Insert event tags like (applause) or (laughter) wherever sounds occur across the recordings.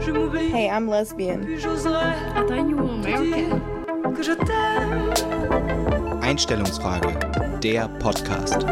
Hey, I'm lesbian. Einstellungsfrage, der Podcast.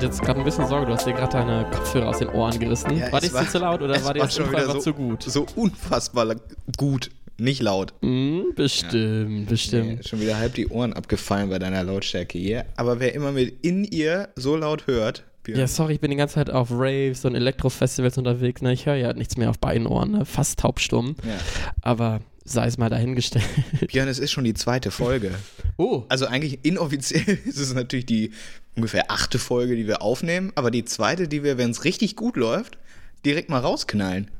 Jetzt gerade ein bisschen Sorge, du hast dir gerade deine Kopfhörer aus den Ohren gerissen. Ja, war das war- jetzt zu laut oder war dir das schon einfach wieder so- zu gut? So unfassbar gut, nicht laut. Hm, bestimmt, bestimmt. Nee, schon wieder halb die Ohren abgefallen bei deiner Lautstärke hier. Aber wer immer mit in ihr so laut hört, Björn, Ja, sorry, ich bin die ganze Zeit auf Raves und Elektrofestivals unterwegs. Ne? Ich höre ja halt nichts mehr auf beiden Ohren, ne? fast taubstumm. Ja. Aber sei es mal dahingestellt. Björn, es ist schon die zweite Folge. (laughs) Oh, Also eigentlich inoffiziell (laughs) ist es natürlich die ungefähr achte Folge, die wir aufnehmen, aber die zweite, die wir, wenn es richtig gut läuft, direkt mal rausknallen.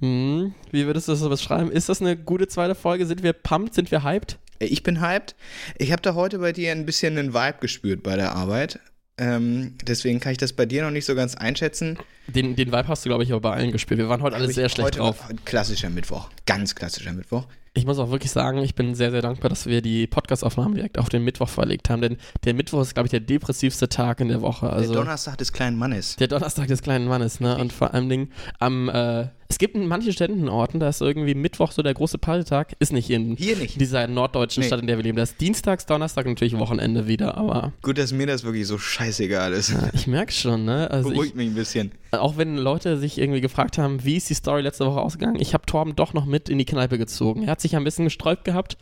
Hm, wie würdest du das so beschreiben? Ist das eine gute zweite Folge? Sind wir pumped? Sind wir hyped? Ich bin hyped. Ich habe da heute bei dir ein bisschen einen Vibe gespürt bei der Arbeit. Ähm, deswegen kann ich das bei dir noch nicht so ganz einschätzen. Den, den Vibe hast du, glaube ich, aber bei allen gespielt. Wir waren heute alle sehr schlecht drauf. Klassischer Mittwoch. Ganz klassischer Mittwoch. Ich muss auch wirklich sagen, ich bin sehr, sehr dankbar, dass wir die Podcast-Aufnahmen direkt auf den Mittwoch verlegt haben, denn der Mittwoch ist, glaube ich, der depressivste Tag in der Woche. Also der Donnerstag des kleinen Mannes. der Donnerstag des kleinen Mannes, ne? Und vor allem Dingen am, äh, es gibt in manchen Städten und Orten, da ist irgendwie Mittwoch so der große Partytag. Ist nicht in Hier nicht. dieser norddeutschen Nee. Stadt, in der wir leben. Das ist Dienstags, Donnerstag natürlich Wochenende wieder, aber Gut, dass mir das wirklich so scheißegal ist. ich merke schon, ne? Also Beruhigt ich, mich ein bisschen. auch wenn Leute sich irgendwie gefragt haben, wie ist die Story letzte Woche ausgegangen, ich habe Torben doch noch mit in die Kneipe gezogen. Er hat sich ein bisschen gesträubt gehabt.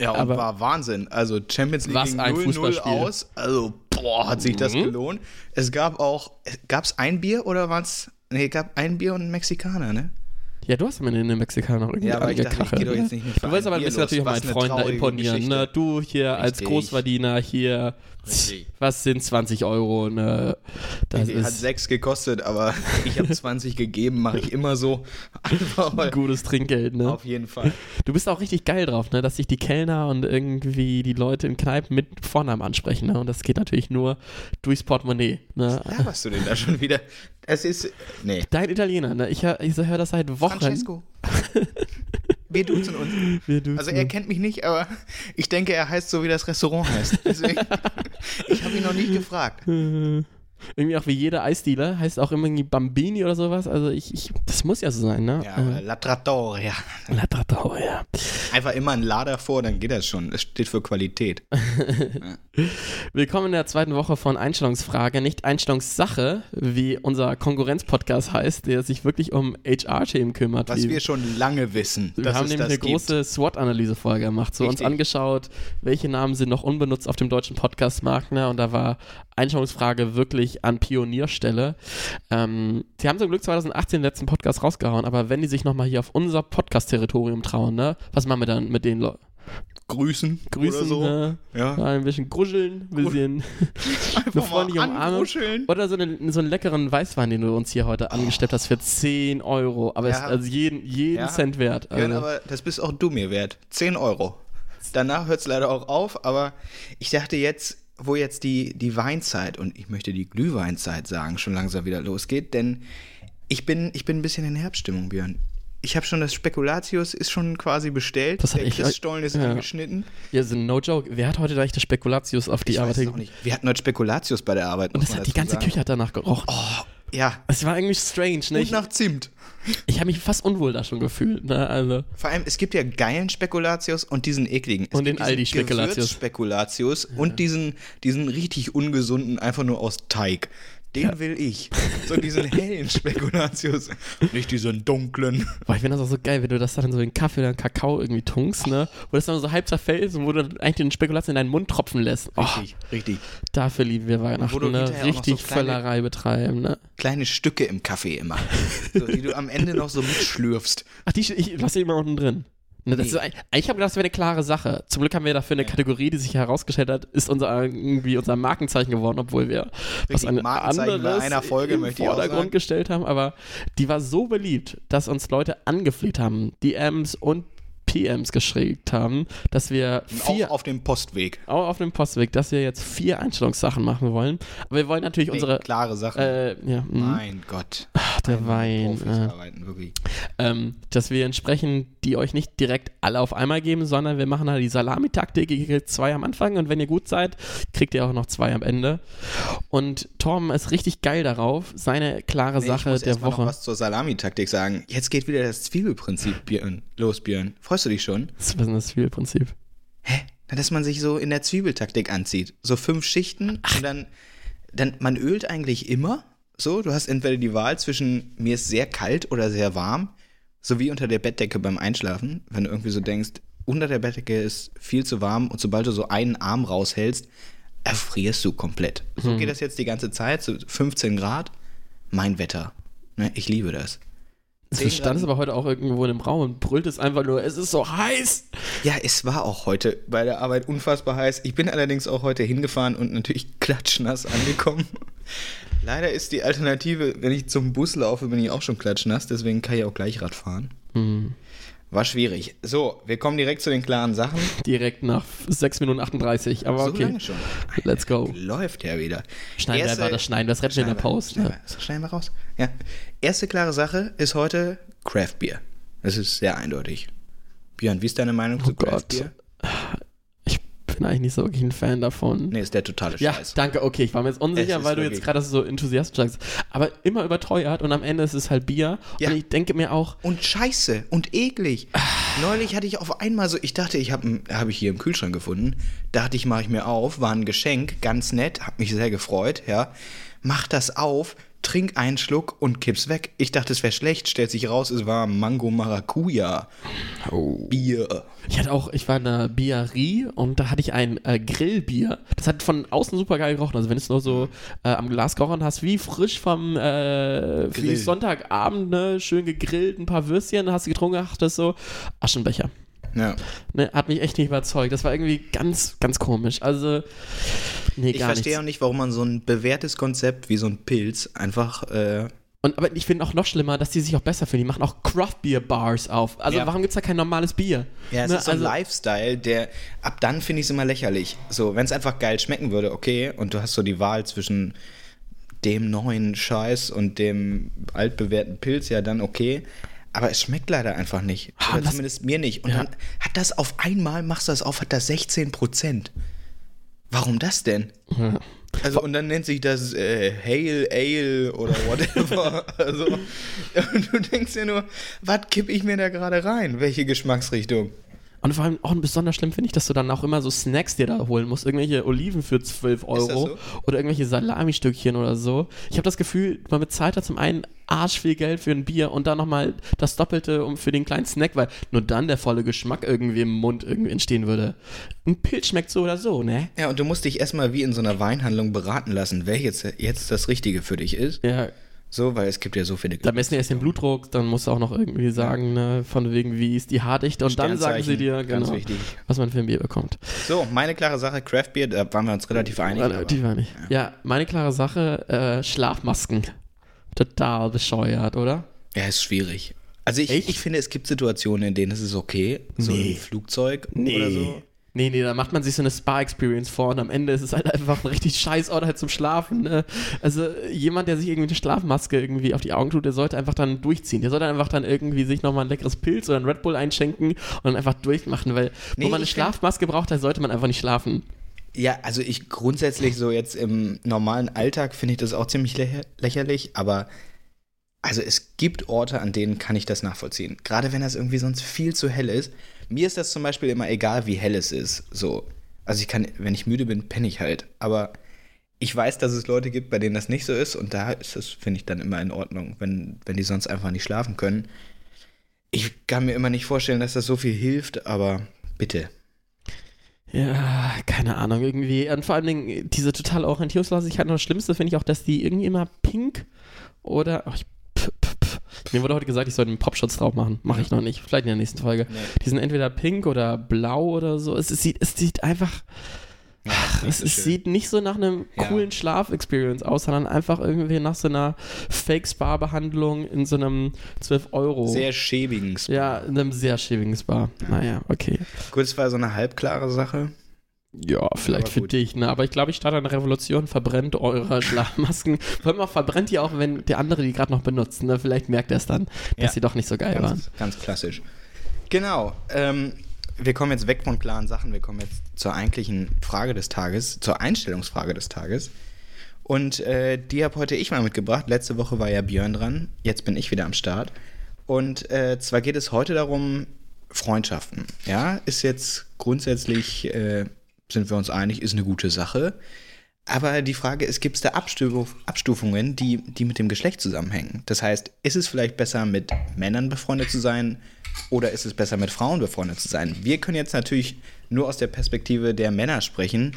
Ja, und Aber- war Wahnsinn. Also Champions League Was ein 0-0 Fußballspiel. aus. Also, boah, hat sich das Mhm. gelohnt. Es gab auch, gab es ein Bier oder war es, nee, es gab ein Bier und einen Mexikaner, ne? Ja, du hast mir in den Mexikaner irgendwie Ja, aber ich dachte, ich jetzt nicht Du willst aber ein bisschen natürlich auch meinen eine Freunden imponieren, ne? Du hier als Richtig. Großverdiener hier, Richtig. (laughs) was sind 20 Euro, ne? Das Hat ist sechs gekostet, aber (laughs) ich habe 20 gegeben, mache ich immer so. (laughs) Einfach mal. gutes Trinkgeld, ne? Auf jeden Fall. Du bist auch richtig geil drauf, ne? Dass sich die Kellner und irgendwie die Leute in Kneipen mit Vornamen ansprechen, ne? Und das geht natürlich nur durchs Portemonnaie, ne? Ja, was du denn da schon wieder? Es ist, nee. Dein Italiener, ne? Ich höre ich hör das seit Wochen. Francesco. Wir duzen uns. Wir duzen Also er kennt mich nicht, aber ich denke, er heißt so, wie das Restaurant heißt. Deswegen, (laughs) ich habe ihn noch nicht gefragt. (laughs) Irgendwie auch wie jeder Eisdealer, heißt auch immer irgendwie Bambini oder sowas. Also ich, ich das muss ja so sein, ne? Ja, aber La Trattoria. La Trattoria. Einfach immer ein La davor, dann geht das schon. Es steht für Qualität. (laughs) Willkommen in der zweiten Woche von Einstellungsfrage, nicht Einstellungssache, wie unser Konkurrenzpodcast heißt, der sich wirklich um HR-Themen kümmert. Was wir schon lange wissen, wir haben nämlich eine gibt. große SWOT-Analyse vorher gemacht, so uns Richtig. angeschaut, welche Namen sind noch unbenutzt auf dem deutschen Podcast-Markt, ne? und da war Einstellungsfrage wirklich an Pionierstelle. Ähm, sie haben zum Glück 2018 den letzten Podcast rausgehauen, aber wenn die sich nochmal hier auf unser Podcast-Territorium trauen, ne? was machen wir dann mit den Leuten? Grüßen, Grüßen, oder so. ne? Ja. ein bisschen gruscheln, ein bisschen (laughs) (laughs) eine freundliche Umarmung. Oder so, eine, so einen leckeren Weißwein, den du uns hier heute angesteppt hast für 10 Euro. Aber es Ja. ist also jeden, jeden Ja. Cent wert. Also, Björn, aber das bist auch du mir wert. 10 Euro. Danach hört es leider auch auf, aber ich dachte jetzt, wo jetzt die, die Weinzeit und ich möchte die Glühweinzeit sagen, schon langsam wieder losgeht, denn ich bin, ich bin ein bisschen in Herbststimmung, Björn. Ich habe schon das Spekulatius ist schon quasi bestellt. Das hat Der Christstollen ist ja. angeschnitten. ja, so no joke. Wer hat heute eigentlich das Spekulatius auf die Ich Arbeit weiß es auch nicht. Wir hatten heute Spekulatius bei der Arbeit. Und man hat die ganze sagen. Küche hat danach gerochen. Oh, ja. Es war irgendwie strange, ne? Und nach Zimt. Ich habe mich fast unwohl da schon gefühlt, ne? Also. Vor allem, es gibt ja geilen Spekulatius und diesen ekligen. Es Und den Aldi-Spekulatius. Spekulatius und diesen, diesen richtig ungesunden, einfach nur aus Teig. Den will ich. So diesen hellen (laughs) Spekulatius. Nicht diesen dunklen. Boah, ich finde das auch so geil, wenn du das dann so in Kaffee oder in Kakao irgendwie tunkst, ne? Wo das dann so halb zerfällt und wo du eigentlich den Spekulatius in deinen Mund tropfen lässt. Oh, Richtig, richtig. dafür lieben wir Weihnachten, Wo du ne? noch so Richtig kleine- Völlerei betreiben, ne? Kleine Stücke im Kaffee immer. So, die du am Ende noch so mitschlürfst. Ach, die, ich lasse die immer unten drin. Ne, das Nee. ist, eigentlich habe ich gedacht, das wäre eine klare Sache. Zum Glück haben wir dafür eine Kategorie, die sich herausgestellt hat, ist unser irgendwie unser Markenzeichen geworden, obwohl wir was Richtig, Markenzeichen bei anderes einer Folge, im Vordergrund gestellt haben. Aber die war so beliebt, dass uns Leute angefleht haben, DMs und PMs geschickt haben, dass wir vier Auch auf dem Postweg. auch auf dem Postweg, dass wir jetzt vier Einstellungssachen machen wollen. Aber wir wollen natürlich Nee, unsere klare Sache. äh, ja, mh, mein Gott. ach, der Wein. Profis Äh, arbeiten, wirklich. ähm, dass wir entsprechend die euch nicht direkt alle auf einmal geben, sondern wir machen halt die Salamitaktik. Ihr kriegt zwei am Anfang und wenn ihr gut seid, kriegt ihr auch noch zwei am Ende. Und Torben ist richtig geil darauf, seine klare Nee, Sache ich muss der mal noch Woche. was zur Salamitaktik sagen. Jetzt geht wieder das Zwiebelprinzip Björn, los, Björn. Freust du dich schon? Das ist das Spielprinzip. Hä? Na, dass man sich so in der Zwiebeltaktik anzieht. So fünf Schichten und dann, dann, man ölt eigentlich immer. So, du hast entweder die Wahl zwischen mir ist sehr kalt oder sehr warm, so wie unter der Bettdecke beim Einschlafen, wenn du irgendwie so denkst, unter der Bettdecke ist viel zu warm und sobald du so einen Arm raushältst, erfrierst du komplett. So geht das jetzt die ganze Zeit, so 15 Grad, mein Wetter. Ne, ich liebe das. Du 10 standest Grad- aber heute auch irgendwo in einem Raum und brüllt es einfach nur, es ist so heiß. Ja, es war auch heute bei der Arbeit unfassbar heiß. Ich bin allerdings auch heute hingefahren und natürlich (laughs) klatschnass angekommen. Leider ist die Alternative, wenn ich zum Bus laufe, bin ich auch schon klatschnass, deswegen kann ich auch gleich Rad fahren. Hm. War schwierig. So, wir kommen direkt zu den klaren Sachen. (laughs) Direkt nach 6 Minuten 38, aber So okay. lange schon. Let's go. Läuft ja wieder. Schneiden wir Erste- einfach das Schneiden, das retten wir in der wir- Post. Schneiden Ne? wir, das schneiden wir raus. Ja. Erste klare Sache ist heute Craft Beer. Das ist sehr eindeutig. Björn, wie ist deine Meinung zu Oh Gott. Craft Beer? Ich bin eigentlich nicht so wirklich ein Fan davon. Nee, ist der totale Ja, Scheiß. danke, okay, ich war mir jetzt unsicher, weil du jetzt gerade so enthusiastisch sagst. Aber immer überteuert und am Ende ist es halt Bier. Ja. Und ich denke mir auch, und scheiße und eklig. Neulich hatte ich auf einmal so, ich dachte, ich habe hab ich hier im Kühlschrank gefunden. Dachte ich, mache ich mir auf, war ein Geschenk, ganz nett, hab mich sehr gefreut, ja. Mach das auf, trink einen Schluck und kipp's weg. Ich dachte, es wäre schlecht, stellt sich raus, es war Mango Maracuja. Bier. ich hatte auch, ich war in einer Biererie und da hatte ich ein äh, Grillbier. Das hat von außen super geil gerochen. Also wenn du es nur so äh, am Glas gerochen hast, wie frisch vom äh, wie. Sonntagabend, ne, schön gegrillt, ein paar Würstchen, hast du getrunken, dachtest so, Aschenbecher. Ja. Ne, hat mich echt nicht überzeugt. Das war irgendwie ganz, ganz komisch. Also, nee, Ich verstehe nichts. auch nicht, warum man so ein bewährtes Konzept wie so ein Pilz einfach äh, Und, aber ich finde auch noch schlimmer, dass die sich auch besser finden. Die machen auch Craft Beer Bars auf. Also Ja. warum gibt es da kein normales Bier? Ja, es Ne, ist so ein also- Lifestyle, der ab dann finde ich es immer lächerlich. So, wenn es einfach geil schmecken würde, okay, und du hast so die Wahl zwischen dem neuen Scheiß und dem altbewährten Pilz, ja dann okay. Aber es schmeckt leider einfach nicht. Ah, Oder was- zumindest mir nicht. Und Ja. dann hat das auf einmal, machst du das auf, hat das 16 Prozent. Warum das denn? Ja. Also, und dann nennt sich das äh, Hail Ale oder whatever. (laughs) also, (laughs) und du denkst dir nur, was kipp ich mir da gerade rein? Welche Geschmacksrichtung? Und vor allem auch besonders schlimm finde ich, dass du dann auch immer so Snacks dir da holen musst. Irgendwelche Oliven für 12 Euro so? oder irgendwelche Salami-Stückchen oder so. Ich habe das Gefühl, man bezahlt da zum einen arsch viel Geld für ein Bier und dann nochmal das Doppelte um für den kleinen Snack, weil nur dann der volle Geschmack irgendwie im Mund irgendwie entstehen würde. Ein Pilz schmeckt so oder so, ne? Ja, und du musst dich erstmal wie in so einer Weinhandlung beraten lassen, welches jetzt das Richtige für dich ist. Ja, So, weil es gibt ja so viele. Da messen die erst den Blutdruck, dann musst du auch noch irgendwie sagen, ne, von wegen, wie ist die Haardichte und dann sagen sie dir, Ganz genau, wichtig. was man für ein Bier bekommt. So, meine klare Sache, Craft Beer, da waren wir uns relativ einig. aber- Die war nicht. Ja, meine klare Sache, äh, Schlafmasken. Total bescheuert, oder? Ja, ist schwierig. Also ich, Echt? ich finde, es gibt Situationen, in denen es ist okay. So Nee. im Flugzeug oder so. Nee, nee, da macht man sich so eine Spa-Experience vor und am Ende ist es halt einfach ein richtig scheiß Ort halt zum Schlafen. Ne? Also jemand, der sich irgendwie eine Schlafmaske irgendwie auf die Augen tut, der sollte einfach dann durchziehen. Der sollte einfach dann irgendwie sich nochmal ein leckeres Pilz oder ein Red Bull einschenken und dann einfach durchmachen, weil Nee, wo man eine Schlafmaske braucht, da sollte man einfach nicht schlafen. Ja, also ich grundsätzlich so jetzt im normalen Alltag finde ich das auch ziemlich lächer lächerlich, aber also es gibt Orte, an denen kann ich das nachvollziehen. Gerade wenn das irgendwie sonst viel zu hell ist. Mir ist das zum Beispiel immer egal, wie hell es ist. So. Also ich kann, wenn ich müde bin, penne ich halt. Aber ich weiß, dass es Leute gibt, bei denen das nicht so ist und da ist das, finde ich, dann immer in Ordnung, wenn, wenn die sonst einfach nicht schlafen können. Ich kann mir immer nicht vorstellen, dass das so viel hilft, aber bitte. Ja, keine Ahnung, irgendwie. Und vor allen Dingen diese totale Orientierungslosigkeit. Und das Schlimmste finde ich auch, dass die irgendwie immer pink oder. Oh, ich. Mir wurde heute gesagt, ich sollte einen Popschutz drauf machen. Mache ich noch nicht. Vielleicht in der nächsten Folge. Nee. Die sind entweder pink oder blau oder so. Es, es, sieht, es sieht einfach. Ja, nicht Es, so es sieht nicht so nach einem Ja. coolen Schlaf-Experience aus, sondern einfach irgendwie nach so einer Fake-Spa-Behandlung in so einem 12 Euro. sehr schäbigen Spa. ja, in einem sehr schäbigen Spa. Naja, okay. Es war so eine halbklare Sache. Ja, vielleicht für dich, ne? Aber ich glaube, ich starte eine Revolution, verbrennt eure (laughs) Schlafmasken. Vor allem auch verbrennt ihr auch, wenn der andere die gerade noch benutzt, ne? Vielleicht merkt er es dann, dass Ja. sie doch nicht so geil waren. Ganz, ganz klassisch. Genau. Ähm, wir kommen jetzt weg von klaren Sachen. Wir kommen jetzt zur eigentlichen Frage des Tages, zur Einstellungsfrage des Tages. Und äh, die habe heute ich mal mitgebracht. Letzte Woche war ja Björn dran. Jetzt bin ich wieder am Start. Und äh, zwar geht es heute darum, Freundschaften. Ja, ist jetzt grundsätzlich, äh, sind wir uns einig, ist eine gute Sache. Aber die Frage ist, gibt es da Abstuf Abstufungen, die, die mit dem Geschlecht zusammenhängen? Das heißt, ist es vielleicht besser, mit Männern befreundet zu sein oder ist es besser, mit Frauen befreundet zu sein? Wir können jetzt natürlich nur aus der Perspektive der Männer sprechen.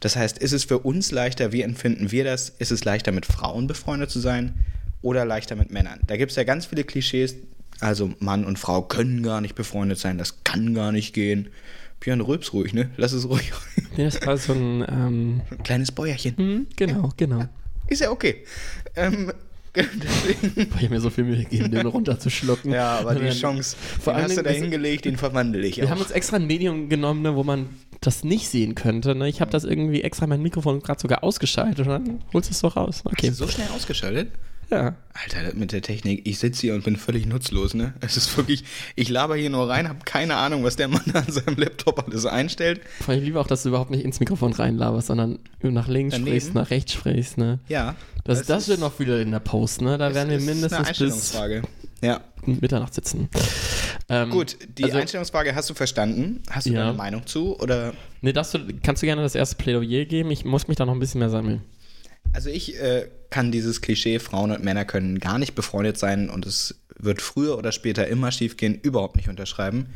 Das heißt, ist es für uns leichter, wie empfinden wir das? Ist es leichter, mit Frauen befreundet zu sein oder leichter mit Männern? Da gibt es ja ganz viele Klischees. Also Mann und Frau können gar nicht befreundet sein, das kann gar nicht gehen. Björn, rülps ruhig, ne? Lass es ruhig. (laughs) Nee, das war so ein, ähm, Ein kleines Bäuerchen. hm, genau, genau. Ist ja okay. Ähm, (laughs) deswegen, Ich habe mir so viel Mühe gegeben, den runterzuschlucken. ja, aber die Chance, vor den allen hast du da das- hingelegt, den verwandle ich Wir auch. haben uns extra ein Medium genommen, ne, wo man das nicht sehen könnte. Ne? Ich habe das irgendwie extra mein Mikrofon gerade sogar ausgeschaltet und dann holst du es doch raus. Okay. Hast du so schnell ausgeschaltet? Ja. Alter, das mit der Technik, ich sitze hier und bin völlig nutzlos, ne? Es ist wirklich, ich laber hier nur rein, habe keine Ahnung, was der Mann (laughs) an seinem Laptop alles einstellt. Vor allem ich liebe auch, dass du überhaupt nicht ins Mikrofon reinlaberst, sondern nach links Daneben? sprichst, nach rechts sprichst. Ne? Ja. Das, das wird noch wieder in der Post. Ne? Da werden wir mindestens bis Einstellungsfrage. Ja. Mitternacht sitzen. Ähm, Gut, die also- Einstellungsfrage hast du verstanden. Hast du Ja. eine Meinung zu? Oder Nee, du, kannst du gerne das erste Plädoyer geben? Ich muss mich da noch ein bisschen mehr sammeln. Also ich äh, kann dieses Klischee, Frauen und Männer können gar nicht befreundet sein und es wird früher oder später immer schiefgehen, überhaupt nicht unterschreiben.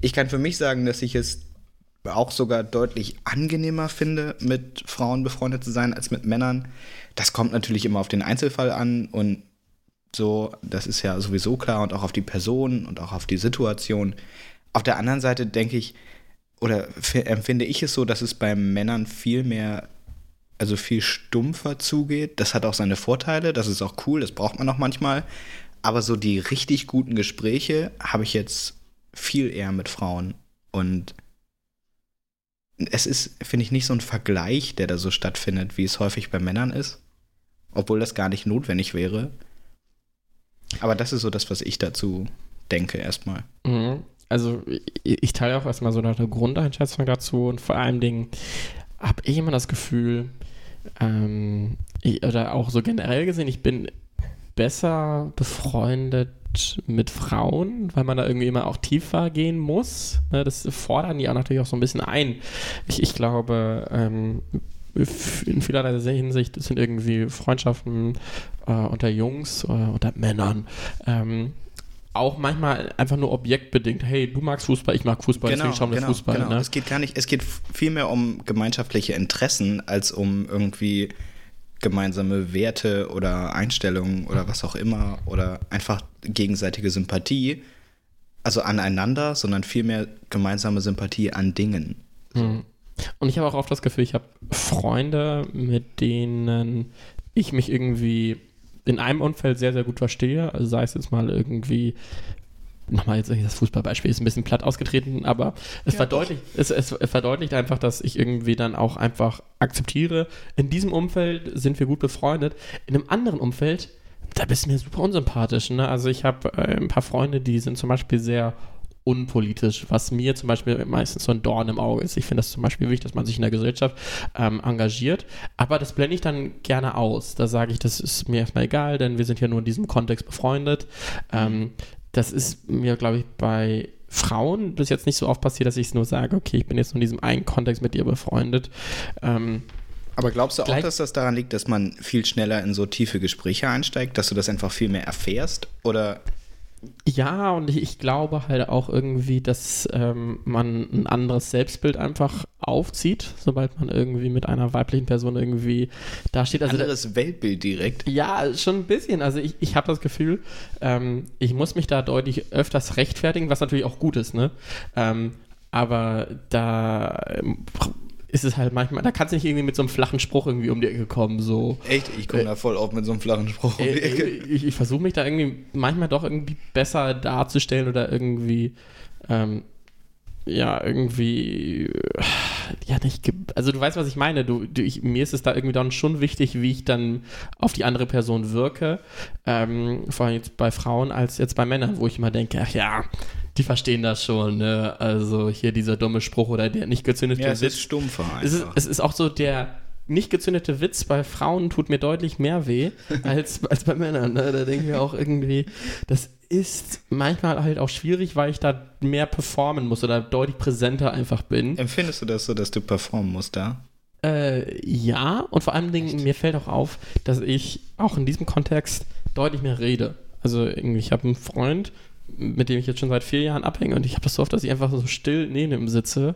Ich kann für mich sagen, dass ich es auch sogar deutlich angenehmer finde, mit Frauen befreundet zu sein als mit Männern. Das kommt natürlich immer auf den Einzelfall an und so, das ist ja sowieso klar und auch auf die Person und auch auf die Situation. Auf der anderen Seite denke ich, oder empfinde ich es so, dass es bei Männern viel mehr also viel stumpfer zugeht. Das hat auch seine Vorteile, das ist auch cool, das braucht man auch manchmal. Aber so die richtig guten Gespräche habe ich jetzt viel eher mit Frauen. Und es ist, finde ich, nicht so ein Vergleich, der da so stattfindet, wie es häufig bei Männern ist. Obwohl das gar nicht notwendig wäre. Aber das ist so das, was ich dazu denke erstmal. Mhm. Also ich, ich teile auch erstmal so eine Grundeinschätzung dazu und vor allen Dingen habe ich immer das Gefühl, ähm, ich, oder auch so generell gesehen, ich bin besser befreundet mit Frauen, weil man da irgendwie immer auch tiefer gehen muss. Ne, das fordern die auch natürlich auch so ein bisschen ein. Ich, ich glaube, ähm, in vielerlei Hinsicht sind irgendwie Freundschaften äh, unter Jungs oder unter Männern ähm, auch manchmal einfach nur objektbedingt. Hey, du magst Fußball, ich mag Fußball, deswegen schauen wir Fußball. genau. Ne? Es geht gar nicht, es geht viel mehr um gemeinschaftliche Interessen als um irgendwie gemeinsame Werte oder Einstellungen oder was auch immer oder einfach gegenseitige Sympathie, also aneinander, sondern vielmehr gemeinsame Sympathie an Dingen. Hm. Und ich habe auch oft das Gefühl, ich habe Freunde, mit denen ich mich irgendwie in einem Umfeld sehr, sehr gut verstehe. Also sei es jetzt mal irgendwie, nochmal jetzt das Fußballbeispiel ist ein bisschen platt ausgetreten, aber es, Ja, verdeutlicht, es, es verdeutlicht einfach, dass ich irgendwie dann auch einfach akzeptiere, in diesem Umfeld sind wir gut befreundet. In einem anderen Umfeld, da bist du mir super unsympathisch. Ne? Also ich habe äh, ein paar Freunde, die sind zum Beispiel sehr unpolitisch, was mir zum Beispiel meistens so ein Dorn im Auge ist. Ich finde das zum Beispiel wichtig, dass man sich in der Gesellschaft ähm, engagiert, aber das blende ich dann gerne aus. Da sage ich, das ist mir erstmal egal, denn wir sind ja nur in diesem Kontext befreundet. Ähm, das ist mir, glaube ich, bei Frauen bis jetzt nicht so oft passiert, dass ich es nur sage, okay, ich bin jetzt nur in diesem einen Kontext mit dir befreundet. Ähm, Aber glaubst du auch, dass das daran liegt, dass man viel schneller in so tiefe Gespräche einsteigt, dass du das einfach viel mehr erfährst? Oder Ja, und ich, ich glaube halt auch irgendwie, dass ähm, man ein anderes Selbstbild einfach aufzieht, sobald man irgendwie mit einer weiblichen Person irgendwie da steht. Also da- anderes Weltbild direkt? ja, schon ein bisschen. Also ich, ich habe das Gefühl, ähm, ich muss mich da deutlich öfters rechtfertigen, was natürlich auch gut ist, ne? Ähm, aber da ähm, ist es halt manchmal, da kannst du nicht irgendwie mit so einem flachen Spruch irgendwie um die Ecke kommen, so. Echt, ich komme da voll auf mit so einem flachen Spruch. um Äh, die Ecke. ich ich versuche mich da irgendwie manchmal doch irgendwie besser darzustellen oder irgendwie, ähm, ja, irgendwie, äh, ja, nicht, also du weißt, was ich meine. Du, du, ich, mir ist es da irgendwie dann schon wichtig, wie ich dann auf die andere Person wirke. Ähm, vor allem jetzt bei Frauen als jetzt bei Männern, wo ich immer denke, ach ja, die verstehen das schon, ne? Also hier dieser dumme Spruch oder der nicht gezündete ja, es Witz. ist stumpfer einfach. Es ist, es ist auch so, der nicht gezündete Witz bei Frauen tut mir deutlich mehr weh (laughs) als, als bei Männern. Ne? Da denken wir auch irgendwie, das ist manchmal halt auch schwierig, weil ich da mehr performen muss oder deutlich präsenter einfach bin. Empfindest du das so, dass du performen musst da? Äh, ja, und vor allen Dingen, mir fällt auch auf, dass ich auch in diesem Kontext deutlich mehr rede. Also irgendwie, ich habe einen Freund, mit dem ich jetzt schon seit vier Jahren abhänge und ich habe das so oft, dass ich einfach so still neben ihm sitze.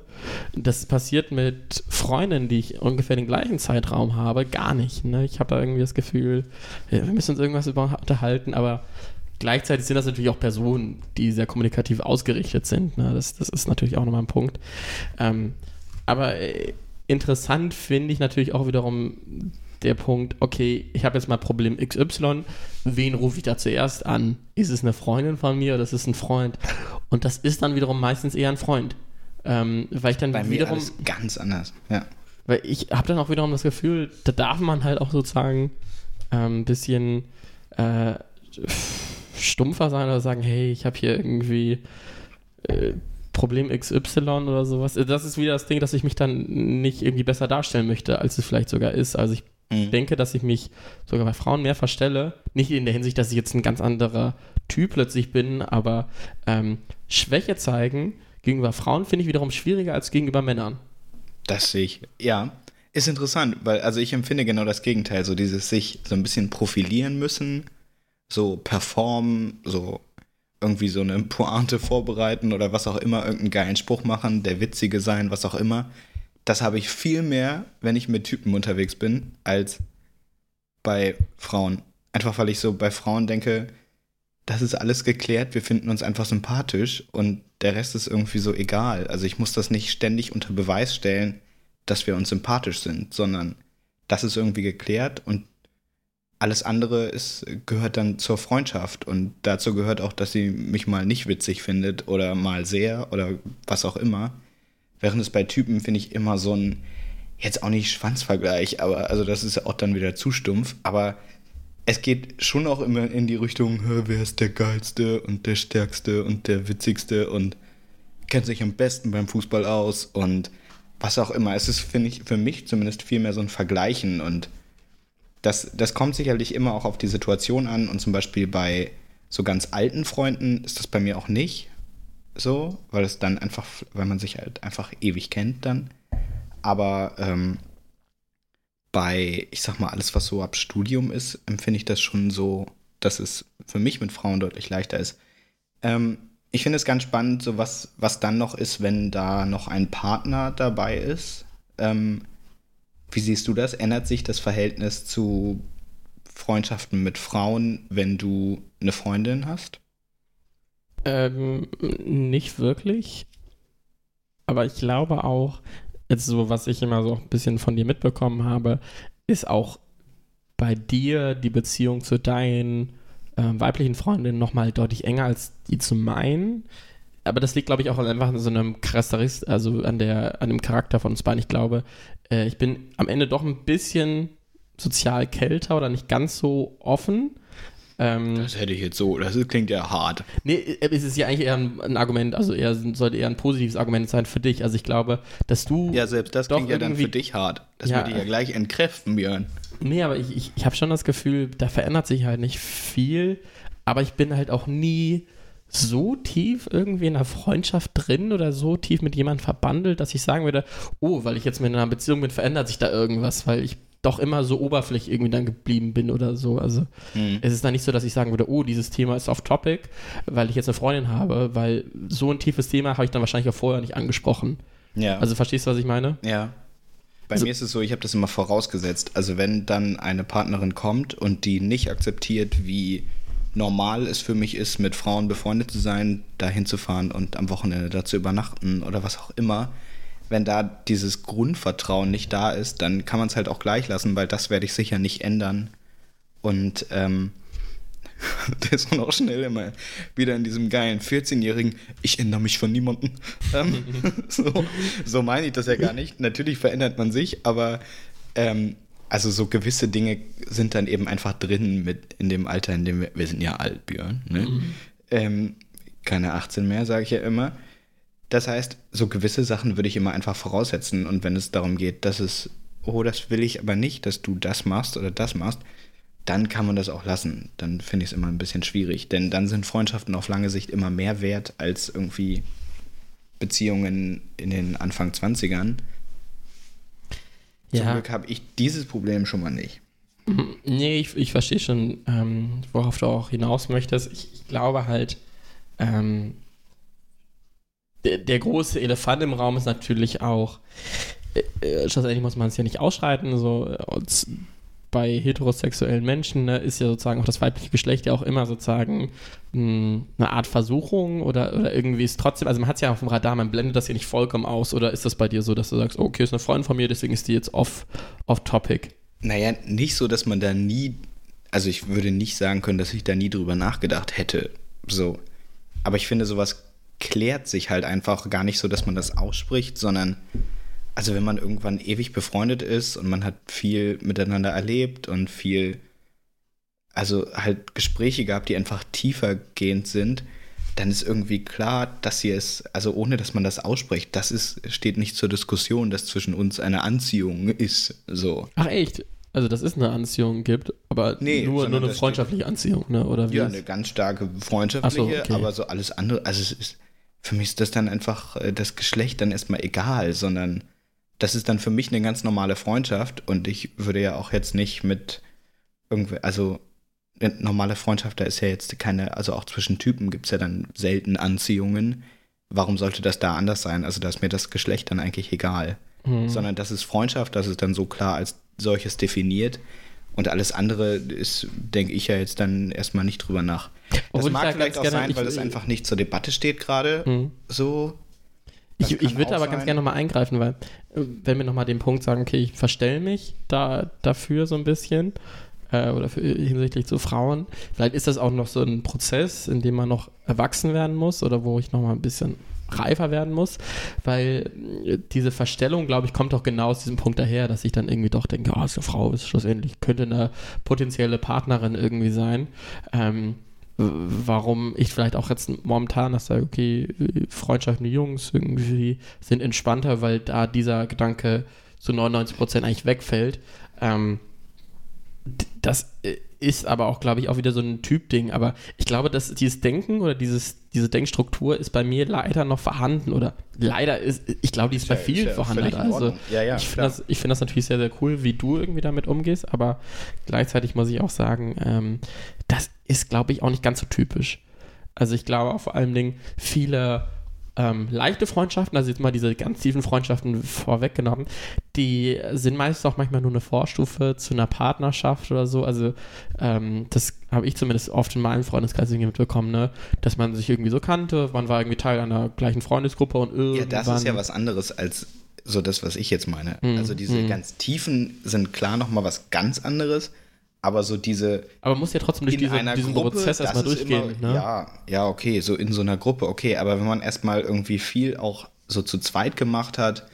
Das passiert mit Freundinnen, die ich ungefähr den gleichen Zeitraum habe, gar nicht. Ne? Ich habe da irgendwie das Gefühl, wir müssen uns irgendwas über unterhalten, aber gleichzeitig sind das natürlich auch Personen, die sehr kommunikativ ausgerichtet sind. Ne? Das, das ist natürlich auch nochmal ein Punkt. Ähm, aber äh, interessant finde ich natürlich auch wiederum der Punkt, okay, ich habe jetzt mal Problem XY, wen rufe ich da zuerst an? Ist es eine Freundin von mir oder ist es ein Freund? Und das ist dann wiederum meistens eher ein Freund. Ähm, weil ich dann Bei wiederum, ganz anders. Ja. weil ich habe dann auch wiederum das Gefühl, da darf man halt auch sozusagen ähm, ein bisschen äh, stumpfer sein oder sagen, hey, ich habe hier irgendwie äh, Problem XY oder sowas. Das ist wieder das Ding, dass ich mich dann nicht irgendwie besser darstellen möchte, als es vielleicht sogar ist. Also ich Mhm. denke, dass ich mich sogar bei Frauen mehr verstelle. Nicht in der Hinsicht, dass ich jetzt ein ganz anderer Typ plötzlich bin, aber ähm, Schwäche zeigen gegenüber Frauen finde ich wiederum schwieriger als gegenüber Männern. Das sehe ich. Ja. Ist interessant, weil also ich empfinde genau das Gegenteil, so dieses sich so ein bisschen profilieren müssen, so performen, so irgendwie so eine (laughs) Pointe vorbereiten oder was auch immer, irgendeinen geilen Spruch machen, der witzige sein, was auch immer. Das habe ich viel mehr, wenn ich mit Typen unterwegs bin, als bei Frauen. Einfach weil ich so bei Frauen denke, das ist alles geklärt, wir finden uns einfach sympathisch und der Rest ist irgendwie so egal. Also ich muss das nicht ständig unter Beweis stellen, dass wir uns sympathisch sind, sondern das ist irgendwie geklärt und alles andere ist, gehört dann zur Freundschaft und dazu gehört auch, dass sie mich mal nicht witzig findet oder mal sehr oder was auch immer. Während es bei Typen finde ich immer so ein, jetzt auch nicht Schwanzvergleich, aber also das ist ja auch dann wieder zu stumpf, aber es geht schon auch immer in die Richtung, "Hä, wer ist der geilste und der stärkste und der witzigste und kennt sich am besten beim Fußball aus und was auch immer. Es ist, finde ich, für mich zumindest viel mehr so ein Vergleichen und das, das kommt sicherlich immer auch auf die Situation an und zum Beispiel bei so ganz alten Freunden ist das bei mir auch nicht so, weil es dann einfach, weil man sich halt einfach ewig kennt dann. Aber ähm, bei, ich sag mal, alles, was so ab Studium ist, empfinde ich das schon so, dass es für mich mit Frauen deutlich leichter ist. Ähm, ich finde es ganz spannend, so was, was dann noch ist, wenn da noch ein Partner dabei ist. Ähm, wie siehst du das? Ändert sich das Verhältnis zu Freundschaften mit Frauen, wenn du eine Freundin hast? Ähm, nicht wirklich. Aber ich glaube auch, jetzt so, was ich immer so ein bisschen von dir mitbekommen habe, ist auch bei dir die Beziehung zu deinen ähm, weiblichen Freundinnen nochmal deutlich enger als die zu meinen. Aber das liegt, glaube ich, auch einfach an so einem Charakterist, also an, der, an dem Charakter von uns beiden. Ich glaube, äh, ich bin am Ende doch ein bisschen sozial kälter oder nicht ganz so offen. Ähm, Das hätte ich jetzt so, das klingt ja hart. Nee, äh, es ist ja eigentlich eher ein, ein Argument, also eher sollte eher ein positives Argument sein für dich. Also ich glaube, dass du. Ja, selbst das klingt ja dann für dich hart. Das Ja. würde ich ja gleich entkräften, Björn. Nee, aber ich, ich, ich habe schon das Gefühl, da verändert sich halt nicht viel. Aber ich bin halt auch nie so tief irgendwie in einer Freundschaft drin oder so tief mit jemandem verbandelt, dass ich sagen würde, oh, weil ich jetzt mit einer Beziehung bin, verändert sich da irgendwas, weil ich doch immer so oberflächlich irgendwie dann geblieben bin oder so. Also Hm. es ist dann nicht so, dass ich sagen würde, oh, dieses Thema ist off topic, weil ich jetzt eine Freundin habe, weil so ein tiefes Thema habe ich dann wahrscheinlich auch vorher nicht angesprochen. Ja. Also verstehst du, was ich meine? Ja. Bei Also- mir ist es so, ich habe das immer vorausgesetzt. Also wenn dann eine Partnerin kommt und die nicht akzeptiert, wie normal es für mich ist, mit Frauen befreundet zu sein, da hinzufahren und am Wochenende da zu übernachten oder was auch immer, wenn da dieses Grundvertrauen nicht da ist, dann kann man es halt auch gleich lassen, weil das werde ich sicher nicht ändern. Und ähm, (laughs) der ist auch schnell immer wieder in diesem geilen 14-jährigen, ich ändere mich von niemandem. (laughs) Ähm, (laughs) so, so meine ich das ja gar nicht. Natürlich verändert man sich, aber ähm, also so gewisse Dinge sind dann eben einfach drin mit in dem Alter, in dem wir, wir sind ja alt, Björn, ne? ähm, keine 18 mehr, sage ich ja immer. Das heißt, so gewisse Sachen würde ich immer einfach voraussetzen. Und wenn es darum geht, dass es, oh, das will ich aber nicht, dass du das machst oder das machst, dann kann man das auch lassen. Dann finde ich es immer ein bisschen schwierig. Denn dann sind Freundschaften auf lange Sicht immer mehr wert als irgendwie Beziehungen in den Anfang 20ern. Zum Ja. Glück habe ich dieses Problem schon mal nicht. Nee, ich, ich verstehe schon, ähm, worauf du auch hinaus möchtest. Ich, ich glaube halt, ähm, der, große Elefant im Raum ist natürlich auch, äh, äh, schlussendlich muss man es ja nicht ausschreiten, so äh, bei heterosexuellen Menschen ne, ist ja sozusagen auch das weibliche Geschlecht ja auch immer sozusagen mh, eine Art Versuchung oder, oder irgendwie ist trotzdem, also man hat es ja auf dem Radar, man blendet das ja nicht vollkommen aus oder ist das bei dir so, dass du sagst, okay, ist eine Freundin von mir, deswegen ist die jetzt off, off topic? Naja, nicht so, dass man da nie, also ich würde nicht sagen können, dass ich da nie drüber nachgedacht hätte. So. Aber ich finde, sowas klärt sich halt einfach gar nicht so, dass man das ausspricht, sondern, also wenn man irgendwann ewig befreundet ist und man hat viel miteinander erlebt und viel, also halt Gespräche gehabt, die einfach tiefergehend sind, dann ist irgendwie klar, dass hier ist, also ohne dass man das ausspricht, das ist, steht nicht zur Diskussion, dass zwischen uns eine Anziehung ist. So. Ach echt? Also dass es eine Anziehung gibt, aber Nee, nur, nur eine freundschaftliche Anziehung, ne? Oder wie? Ja, eine ganz starke freundschaftliche, so, okay. aber so alles andere, also es ist, für mich ist das dann einfach äh, das Geschlecht dann erstmal egal, sondern das ist dann für mich eine ganz normale Freundschaft und ich würde ja auch jetzt nicht mit irgendwie, also eine normale Freundschaft, da ist ja jetzt keine, also auch zwischen Typen gibt es ja dann selten Anziehungen. Warum sollte das da anders sein? Also da ist mir das Geschlecht dann eigentlich egal. Hm. Sondern das ist Freundschaft, das ist dann so klar als solches definiert. Und alles andere ist, denke ich ja jetzt dann erstmal nicht drüber nach. Das Obwohl mag vielleicht ganz auch gerne- sein, weil ich- das einfach nicht zur Debatte steht gerade. Hm. So. Das Ich, ich würde aber ganz sein. gerne nochmal eingreifen, weil äh, wenn wir nochmal den Punkt sagen, okay, ich verstelle mich da, dafür so ein bisschen äh, oder für, hinsichtlich zu Frauen, vielleicht ist das auch noch so ein Prozess, in dem man noch erwachsen werden muss oder wo ich nochmal ein bisschen reifer werden muss, weil äh, diese Verstellung, glaube ich, kommt doch genau aus diesem Punkt daher, dass ich dann irgendwie doch denke, oh, ist eine Frau, ist schlussendlich, könnte eine potenzielle Partnerin irgendwie sein. Ähm, warum ich vielleicht auch jetzt momentan das sage, okay, Freundschaften mit Jungs irgendwie sind entspannter, weil da dieser Gedanke zu 99 Prozent eigentlich wegfällt. Ähm, das äh, ist aber auch, glaube ich, auch wieder so ein Typ-Ding. Aber ich glaube, dass dieses Denken oder dieses, diese Denkstruktur ist bei mir leider noch vorhanden. Oder leider ist, ich glaube, die ist bei ja- vielen ist ja vorhanden. Also. Ja, ja, ich finde das, ich find das natürlich sehr, sehr cool, wie du irgendwie damit umgehst. Aber gleichzeitig muss ich auch sagen, ähm, das ist, glaube ich, auch nicht ganz so typisch. Also ich glaube auch vor allen Dingen viele ähm, leichte Freundschaften, also jetzt mal diese ganz tiefen Freundschaften vorweggenommen, die sind meist auch manchmal nur eine Vorstufe zu einer Partnerschaft oder so. Also ähm, das habe ich zumindest oft in meinem Freundeskreis mitbekommen, ne? dass man sich irgendwie so kannte, man war irgendwie Teil einer gleichen Freundesgruppe und Ja, irgendwann... das ist ja was anderes als so das, was ich jetzt meine. Mhm. Also diese Mhm. ganz tiefen sind klar nochmal was ganz anderes, aber so diese aber man muss ja trotzdem durch diese, einer diesen Gruppe, Prozess erstmal durchgehen. Immer, ne? Ja, ja, okay, so in so einer Gruppe, okay, aber wenn man erstmal irgendwie viel auch so zu zweit gemacht hat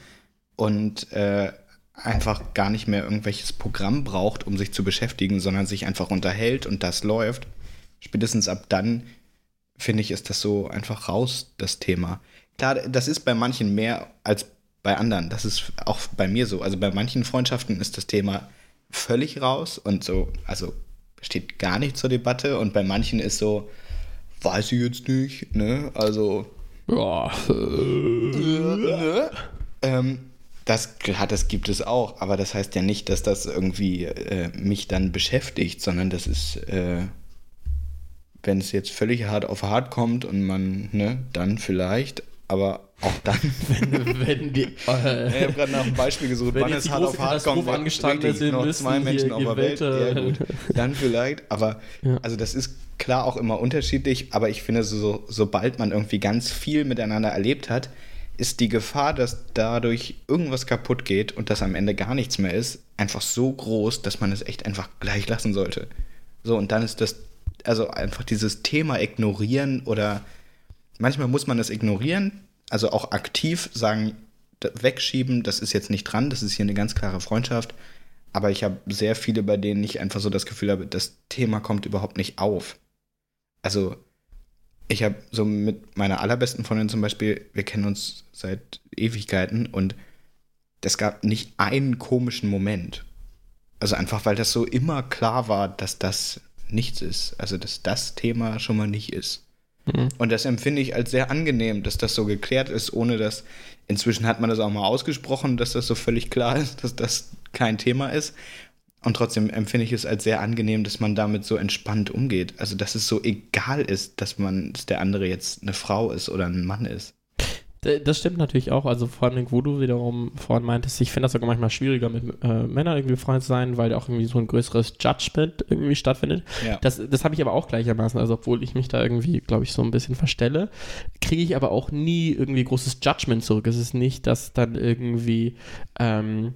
und äh, einfach gar nicht mehr irgendwelches Programm braucht, um sich zu beschäftigen, sondern sich einfach unterhält und das läuft, spätestens ab dann, finde ich, ist das so einfach raus, das Thema. Klar, das ist bei manchen mehr als bei anderen. Das ist auch bei mir so. Also bei manchen Freundschaften ist das Thema völlig raus und so, also steht gar nicht zur Debatte und bei manchen ist so, weiß ich jetzt nicht, ne? Also, Ja, äh, ne? Ähm, das, klar, das gibt es auch, aber das heißt ja nicht, dass das irgendwie äh, mich dann beschäftigt, sondern das ist, äh, wenn es jetzt völlig hart auf hart kommt und man, ne, dann vielleicht, aber auch dann. (laughs) wenn die... ich habe gerade nach einem (laughs) Beispiel gesucht, Wenn wann es hart auf hart kommt. Angestanden ist, noch zwei Menschen auf der Welt. Welt, Ja, äh, gut. (laughs) Dann vielleicht, aber Ja. also das ist klar auch immer unterschiedlich, aber ich finde, so, sobald man irgendwie ganz viel miteinander erlebt hat, ist die Gefahr, dass dadurch irgendwas kaputt geht und dass am Ende gar nichts mehr ist, einfach so groß, dass man es echt einfach gleich lassen sollte. So, und dann ist das, also einfach dieses Thema ignorieren oder manchmal muss man es ignorieren, also auch aktiv sagen, wegschieben, das ist jetzt nicht dran, das ist hier eine ganz klare Freundschaft. Aber ich habe sehr viele, bei denen ich einfach so das Gefühl habe, das Thema kommt überhaupt nicht auf. Also, ich habe so mit meiner allerbesten Freundin zum Beispiel, wir kennen uns seit Ewigkeiten und es gab nicht einen komischen Moment. Also einfach, weil das so immer klar war, dass das nichts ist. Also, dass das Thema schon mal nicht ist. Mhm. Und das empfinde ich als sehr angenehm, dass das so geklärt ist, ohne dass. Inzwischen hat man das auch mal ausgesprochen, dass das so völlig klar ist, dass das kein Thema ist. Und trotzdem empfinde ich es als sehr angenehm, dass man damit so entspannt umgeht. Also, dass es so egal ist, dass man, dass der andere jetzt eine Frau ist oder ein Mann ist. Das stimmt natürlich auch. Also vor allem, wo du wiederum vorhin meintest, ich finde das sogar manchmal schwieriger, mit äh, Männern irgendwie befreundet zu sein, weil da auch irgendwie so ein größeres Judgment irgendwie stattfindet. Ja. Das, das habe ich aber auch gleichermaßen. Also obwohl ich mich da irgendwie, glaube ich, so ein bisschen verstelle, kriege ich aber auch nie irgendwie großes Judgment zurück. Es ist nicht, dass dann irgendwie ähm,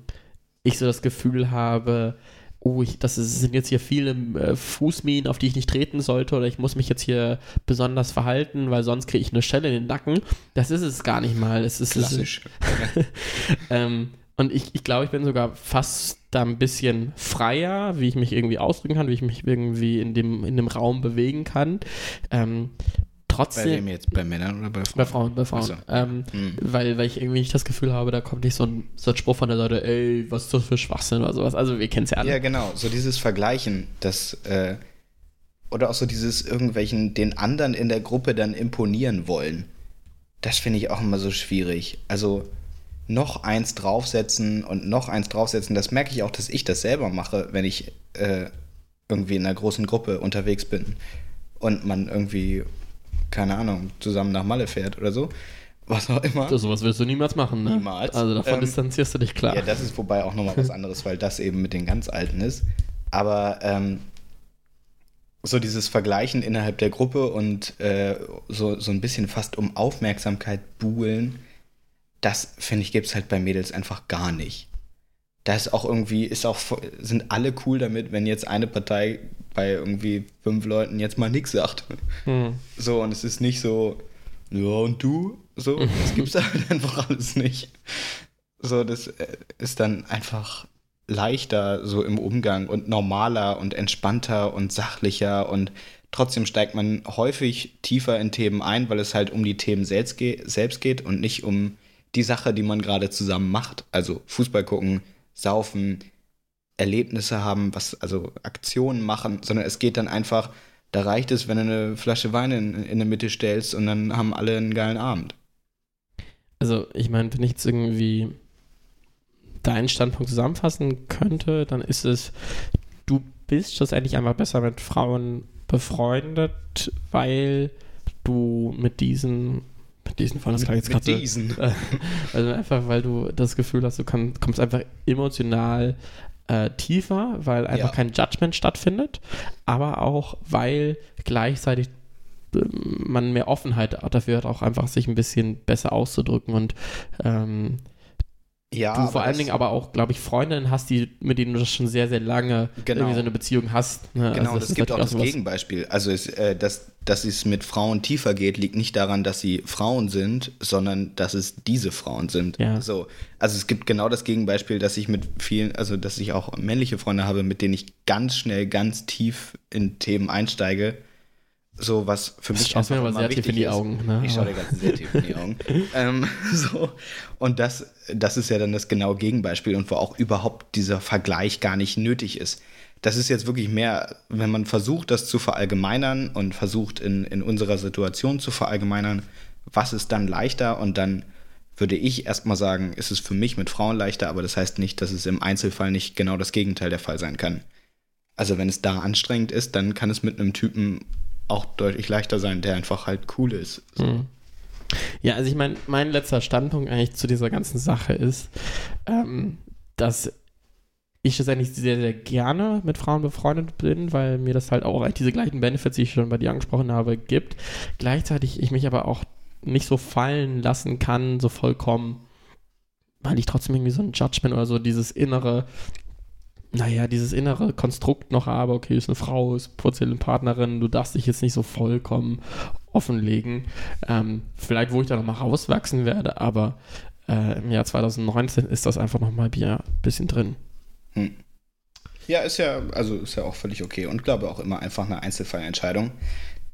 ich so das Gefühl habe, oh, ich, das ist, sind jetzt hier viele äh, Fußminen, auf die ich nicht treten sollte oder ich muss mich jetzt hier besonders verhalten, weil sonst kriege ich eine Stelle in den Nacken. Das ist es gar nicht mal. Es ist, Klassisch. (laughs) ähm, und ich, ich glaube, ich bin sogar fast da ein bisschen freier, wie ich mich irgendwie ausdrücken kann, wie ich mich irgendwie in dem, in dem Raum bewegen kann. Ähm, Bei trotzdem. wem jetzt? Bei Männern oder bei Frauen? Bei Frauen, bei Frauen. So. Ähm, Hm. weil, weil ich irgendwie nicht das Gefühl habe, da kommt nicht so ein, so ein Spruch von der Seite, ey, was ist das für Schwachsinn oder sowas. Also wir kennen es ja alle. Ja, genau. So dieses Vergleichen, das, äh, oder auch so dieses irgendwelchen, den anderen in der Gruppe dann imponieren wollen. Das finde ich auch immer so schwierig. Also noch eins draufsetzen und noch eins draufsetzen, das merke ich auch, dass ich das selber mache, wenn ich äh, irgendwie in einer großen Gruppe unterwegs bin und man irgendwie, keine Ahnung, zusammen nach Malle fährt oder so. Was auch immer. So, sowas willst du niemals machen, ne? Niemals. Also davon Ähm, distanzierst du dich klar. Ja, das ist wobei auch nochmal was anderes, weil das eben mit den ganz Alten ist. Aber ähm, so dieses Vergleichen innerhalb der Gruppe und äh, so, so ein bisschen fast um Aufmerksamkeit buhlen, das finde ich, gibt es halt bei Mädels einfach gar nicht. Da ist auch irgendwie, ist auch, sind alle cool damit, wenn jetzt eine Partei bei irgendwie fünf Leuten jetzt mal nichts sagt. Hm. So, und es ist nicht so, ja, und du? So, das gibt's (laughs) halt einfach alles nicht. So, das äh, ist dann einfach leichter so im Umgang und normaler und entspannter und sachlicher und trotzdem steigt man häufig tiefer in Themen ein, weil es halt um die Themen selbst, ge selbst geht und nicht um die Sache, die man gerade zusammen macht. Also Fußball gucken, saufen, Erlebnisse haben, was, also Aktionen machen, sondern es geht dann einfach, da reicht es, wenn du eine Flasche Wein in, in der Mitte stellst und dann haben alle einen geilen Abend. Also, ich meine, wenn ich jetzt irgendwie deinen Standpunkt zusammenfassen könnte, dann ist es, du bist schlussendlich einfach besser mit Frauen befreundet, weil du mit diesen, diesen Frauen, das (laughs) klang jetzt gerade diesen. äh, also einfach, weil du das Gefühl hast, du kann, kommst einfach emotional äh, tiefer, weil einfach Ja. kein Judgment stattfindet, aber auch, weil gleichzeitig ähm, man mehr Offenheit dafür hat, auch einfach sich ein bisschen besser auszudrücken und ähm, Ja, du vor allen das- Dingen aber auch, glaube ich, Freundinnen hast, die, mit denen du das schon sehr, sehr lange Genau. irgendwie so eine Beziehung hast. Ne? Genau, Also das ist gibt auch das sowas- Gegenbeispiel. Also, es, äh, dass, dass es mit Frauen tiefer geht, liegt nicht daran, dass sie Frauen sind, sondern dass es diese Frauen sind. Ja. So, also es gibt genau das Gegenbeispiel, dass ich mit vielen, also dass ich auch männliche Freunde habe, mit denen ich ganz schnell, ganz tief in Themen einsteige. So, was für mich schaust mir sehr tief in wichtig die. Augen. Ne? Ich schaue dir ganz sehr tief in die Augen. (laughs) ähm, so. Und das, das ist ja dann das genaue Gegenbeispiel und wo auch überhaupt dieser Vergleich gar nicht nötig ist. Das ist jetzt wirklich mehr, wenn man versucht, das zu verallgemeinern und versucht, in, in unserer Situation zu verallgemeinern, was ist dann leichter? Und dann würde ich erstmal sagen, ist es für mich mit Frauen leichter, aber das heißt nicht, dass es im Einzelfall nicht genau das Gegenteil der Fall sein kann. Also wenn es da anstrengend ist, dann kann es mit einem Typen auch deutlich leichter sein, der einfach halt cool ist. So. Mhm. Ja, also ich meine, mein letzter Standpunkt eigentlich zu dieser ganzen Sache ist, ähm, dass ich schlussendlich sehr, sehr gerne mit Frauen befreundet bin, weil mir das halt auch diese gleichen Benefits, die ich schon bei dir angesprochen habe, gibt. Gleichzeitig ich mich aber auch nicht so fallen lassen kann, so vollkommen, weil ich trotzdem irgendwie so ein Judgment oder so dieses innere, naja, dieses innere Konstrukt noch habe, okay, ist eine Frau, ist potenzielle Partnerin, du darfst dich jetzt nicht so vollkommen offenlegen. Ähm, vielleicht, wo ich da nochmal rauswachsen werde, aber äh, im Jahr 2019 ist das einfach nochmal ein bisschen drin. Hm. Ja, ist ja, also ist ja auch völlig okay und glaube auch immer einfach eine Einzelfallentscheidung.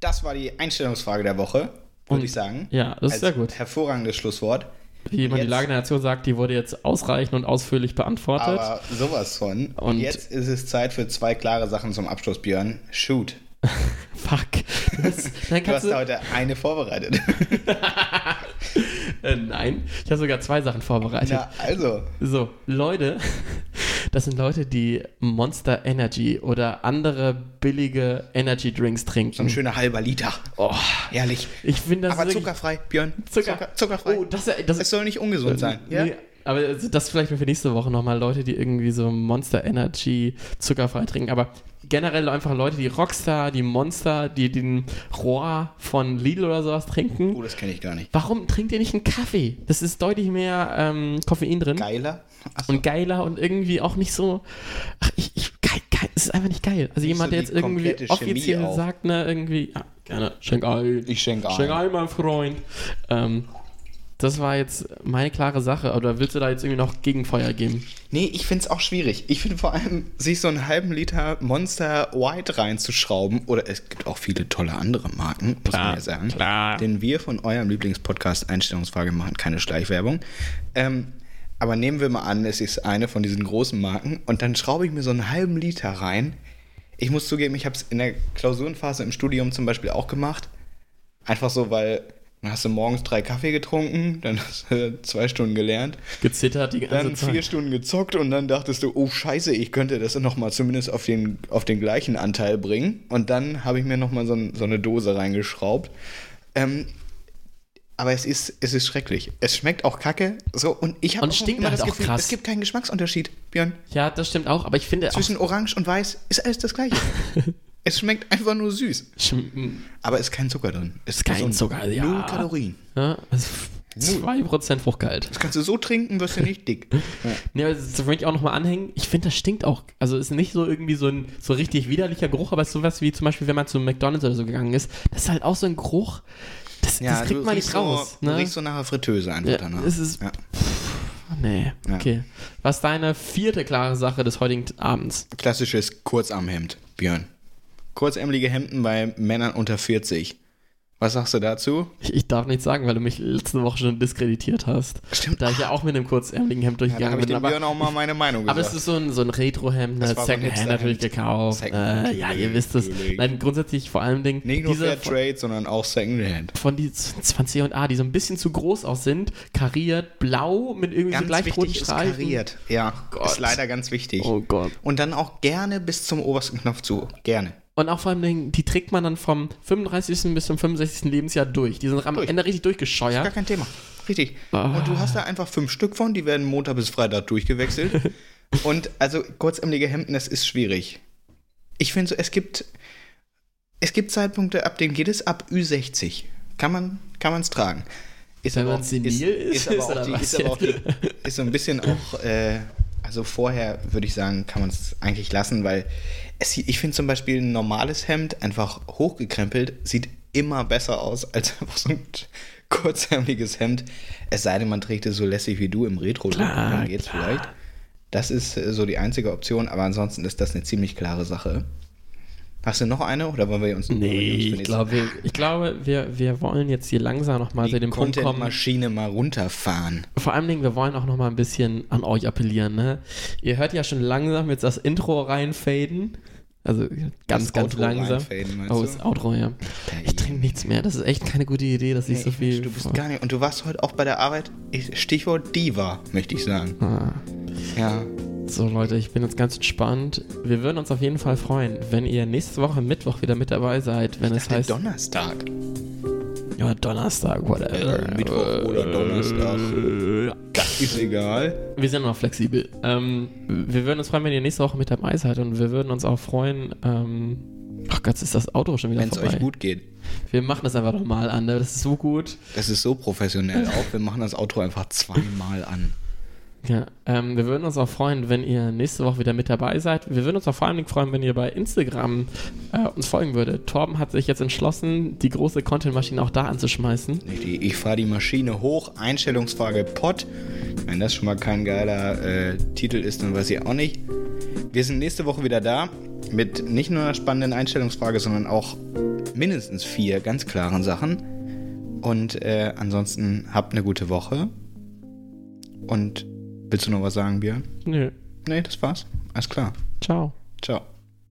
Das war die Einstellungsfrage der Woche, würde ich sagen. Ja, das ist sehr gut. Hervorragendes Schlusswort. Wie man die jetzt- Lage der Nation sagt, die wurde jetzt ausreichend und ausführlich beantwortet. Aber sowas von. Und, Und- jetzt ist es Zeit für zwei klare Sachen zum Abschluss, Björn. Shoot. (laughs) Fuck. Das, (laughs) Du hast du, da heute eine vorbereitet. (laughs) äh, nein, ich habe sogar zwei Sachen vorbereitet. Na, also. So, Leute, das sind Leute, die Monster Energy oder andere billige Energy Drinks So ein trinken. schöner halber Liter. Oh, Ehrlich. ich finde das Aber zuckerfrei, Björn. Zucker. zuckerfrei. Oh, das, das es soll nicht ungesund sein. Ja? Nee, aber das vielleicht für nächste Woche nochmal Leute, die irgendwie so Monster Energy zuckerfrei trinken. Aber generell einfach Leute, die Rockstar, die Monster, die den Rohr von Lidl oder sowas trinken. Oh, das kenne ich gar nicht. Warum trinkt ihr nicht einen Kaffee? Das ist deutlich mehr ähm, Koffein drin Geiler? Achso. und geiler und irgendwie auch nicht so. Ach, ich, ich, geil, geil, es ist einfach nicht geil. Also jemand, so der jetzt irgendwie offiziell sagt, ne, irgendwie, ja, gerne, schenk ein. Ich schenke Schenk ein. ein, mein Freund. Ähm, das war jetzt meine klare Sache. Oder willst du da jetzt irgendwie noch Gegenfeuer geben? Nee, ich finde es auch schwierig. Ich finde vor allem, sich so einen halben Liter Monster White reinzuschrauben, oder es gibt auch viele tolle andere Marken, muss man ja sagen. klar. Denn wir von eurem Lieblingspodcast Einstellungsfrage machen keine Schleichwerbung. Ähm, aber nehmen wir mal an, es ist eine von diesen großen Marken und dann schraube ich mir so einen halben Liter rein. Ich muss zugeben, ich habe es in der Klausurenphase im Studium zum Beispiel auch gemacht. Einfach so, weil dann hast du morgens drei Kaffee getrunken, dann hast du zwei Stunden gelernt, Gezittert die ganze dann Zeit. vier Stunden gezockt und dann dachtest du, oh scheiße, ich könnte das nochmal zumindest auf den, auf den gleichen Anteil bringen. Und dann habe ich mir nochmal so, so eine Dose reingeschraubt. Ähm, aber es ist, es ist schrecklich. Es schmeckt auch kacke. So, und ich habe stinkt immer halt das auch Gefühl, krass. es gibt keinen Geschmacksunterschied, Björn. Ja, das stimmt auch. Aber ich finde auch. Zwischen Orange und Weiß ist alles das gleiche. (laughs) es schmeckt einfach nur süß. Schm- Aber es ist kein Zucker drin. Es ist Kein gesund. Zucker, ja. Null Kalorien. Ja, also 2% Fruchtgehalt. Das kannst du so trinken, wirst du nicht dick. Ja. (laughs) Nee, aber das möchte ich auch nochmal anhängen. Ich finde, das stinkt auch. Also ist nicht so irgendwie so ein so richtig widerlicher Geruch, aber es ist sowas wie zum Beispiel, wenn man zu McDonalds oder so gegangen ist. Das ist halt auch so ein Geruch. Das, Ja, das kriegt du man nicht raus. So, Du ne? riechst so nach einer Fritteuse einfach Ja, danach. es ist- ja. Nee, Ja. okay. Was ist deine vierte klare Sache des heutigen Abends? Klassisches Kurzarmhemd, Björn. Kurzärmelige Hemden bei Männern unter 40. Was sagst du dazu? Ich, ich darf nichts sagen, weil du mich letzte Woche schon diskreditiert hast. Stimmt. Da ich ja auch mit einem kurzärmeligen Hemd Ja, durchgegangen ich bin. aber Björn auch mal meine Meinung aber gesagt. es ist so ein, so ein Retro-Hemd, ne? So ein Secondhand natürlich gekauft. Secondhand, Äh, ja, ihr wisst es. Nein, grundsätzlich vor allem Ding, Nicht nur diese Fair Trade, sondern auch Secondhand. von die 20 und A, die so ein bisschen zu groß aus sind, kariert, blau mit irgendwie so Ganz gleich roten wichtig ist Streifen. kariert. Ja, Gott. ist leider ganz wichtig. Oh Gott. Und dann auch gerne bis zum obersten Knopf zu. Gerne. Und auch vor allem, die trägt man dann vom 35. bis zum 65. Lebensjahr durch. Die sind am Durch. Ende richtig Gar durchgescheuert. kein Thema. Richtig. Ah. Und du hast da einfach fünf Stück von, die werden Montag bis Freitag durchgewechselt. (laughs) Und also kurzärmelige Hemden, das ist schwierig. Ich finde so, es gibt, es gibt Zeitpunkte, ab denen geht es ab Ü60. Kann man kann man's tragen. Ist Wenn aber man auch- senil ist, ist, aber (laughs) oder auch die, ist, aber auch die, ist so ein bisschen auch, äh, also vorher würde ich sagen, kann man es eigentlich lassen, weil es, ich finde zum Beispiel ein normales Hemd einfach hochgekrempelt sieht immer besser aus als (laughs) einfach so ein kurzärmeliges Hemd. Es sei denn, man trägt es so lässig wie du im retro Klar, dann geht's klar. vielleicht. Das ist äh, so die einzige Option, aber ansonsten ist das eine ziemlich klare Sache. Hast du noch eine oder wollen wir uns uns Nee, ich glaube, ich glaube wir, wir wollen jetzt hier langsam nochmal zu dem Punkt kommen. Content-Maschine mal runterfahren. Vor allem, Dingen, wir wollen auch nochmal ein bisschen an euch appellieren. Ne? Ihr hört ja schon langsam jetzt das Intro reinfaden. Also ganz, Das ganz Outro langsam. reinfaden, Oh, das Outro, ja. Ich trinke nichts mehr. Das ist echt keine gute Idee, dass ich Nee, so viel. Du bist gar nicht. Und du warst heute auch bei der Arbeit. Ich- Stichwort Diva, möchte ich sagen. Ah. Ja. So, Leute, ich bin jetzt ganz entspannt. Wir würden uns auf jeden Fall freuen, wenn ihr nächste Woche Mittwoch wieder mit dabei seid, wenn es Der heißt. Donnerstag. ja, Donnerstag, whatever. Äh, Mittwoch oder Donnerstag. Ist egal. Wir sind noch flexibel. Ähm, wir würden uns freuen, wenn ihr nächste Woche mit dabei seid und wir würden uns auch freuen. Ähm, ach Gott, ist das Auto schon wieder Wenn es vorbei. euch gut geht. Wir machen das einfach nochmal an, ne? das ist so gut. Das ist so professionell auch. Wir machen das Outro einfach zweimal an. Ja, ähm, wir würden uns auch freuen, wenn ihr nächste Woche wieder mit dabei seid. Wir würden uns auch vor allen Dingen freuen, wenn ihr bei Instagram äh, uns folgen würdet. Torben hat sich jetzt entschlossen, die große Content-Maschine auch da anzuschmeißen. Ich, ich fahre die Maschine hoch, Einstellungsfrage Pod. Wenn das schon mal kein geiler äh, Titel ist, dann weiß ich auch nicht. Wir sind nächste Woche wieder da mit nicht nur einer spannenden Einstellungsfrage, sondern auch mindestens vier ganz klaren Sachen. Und äh, ansonsten habt eine gute Woche. Und willst du noch was sagen, Björn? Nö. Nee, das war's. Alles klar. Ciao. Ciao.